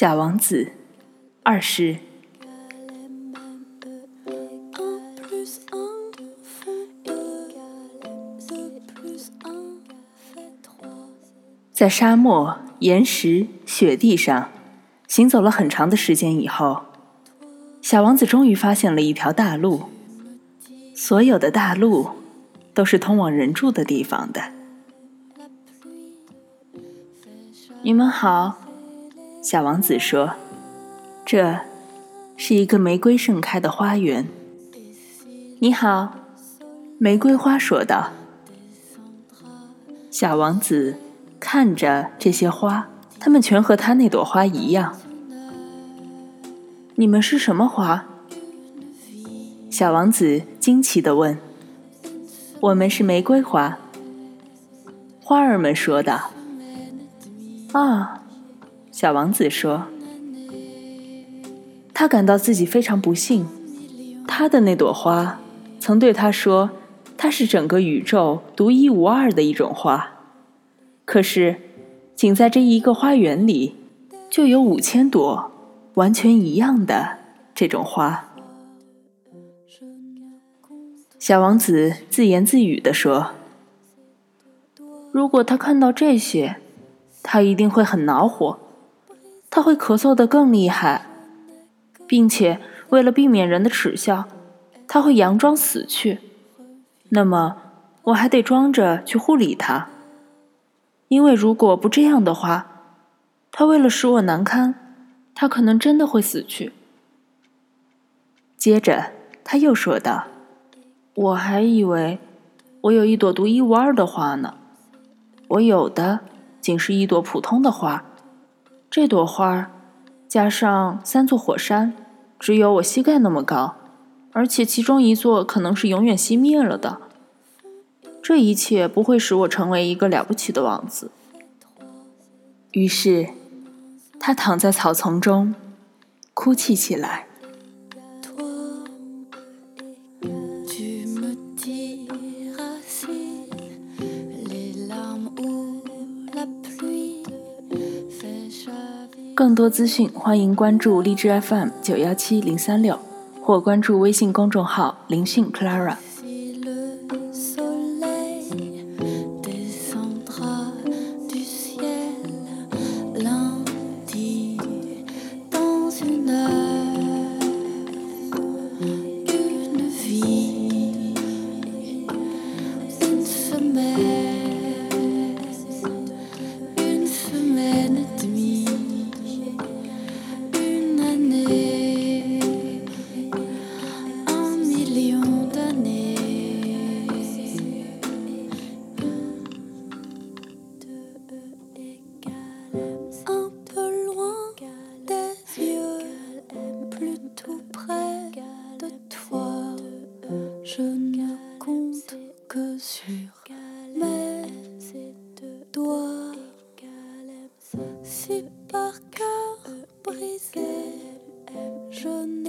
小王子，二十。在沙漠、岩石、雪地上行走了很长的时间以后，小王子终于发现了一条大路。所有的大路都是通往人住的地方的。你们好，小王子说：“这是一个玫瑰盛开的花园。”你好，玫瑰花说道。小王子看着这些花，它们全和他那朵花一样。你们是什么花？小王子惊奇地问：“我们是玫瑰花。”花儿们说道。啊，小王子说：“他感到自己非常不幸。他的那朵花曾对他说，它是整个宇宙独一无二的一种花。可是，仅在这一个花园里，就有五千朵完全一样的这种花。”小王子自言自语地说：“如果他看到这些。”他一定会很恼火，他会咳嗽得更厉害，并且为了避免人的耻笑，他会佯装死去。那么，我还得装着去护理他，因为如果不这样的话，他为了使我难堪，他可能真的会死去。接着，他又说道：“我还以为我有一朵独一无二的花呢，我有的。”仅是一朵普通的花，这朵花加上三座火山，只有我膝盖那么高，而且其中一座可能是永远熄灭了的。这一切不会使我成为一个了不起的王子。于是，他躺在草丛中，哭泣起来。更多资讯，欢迎关注荔枝 FM 九幺七零三六，或关注微信公众号“灵讯 Clara”。Menschen.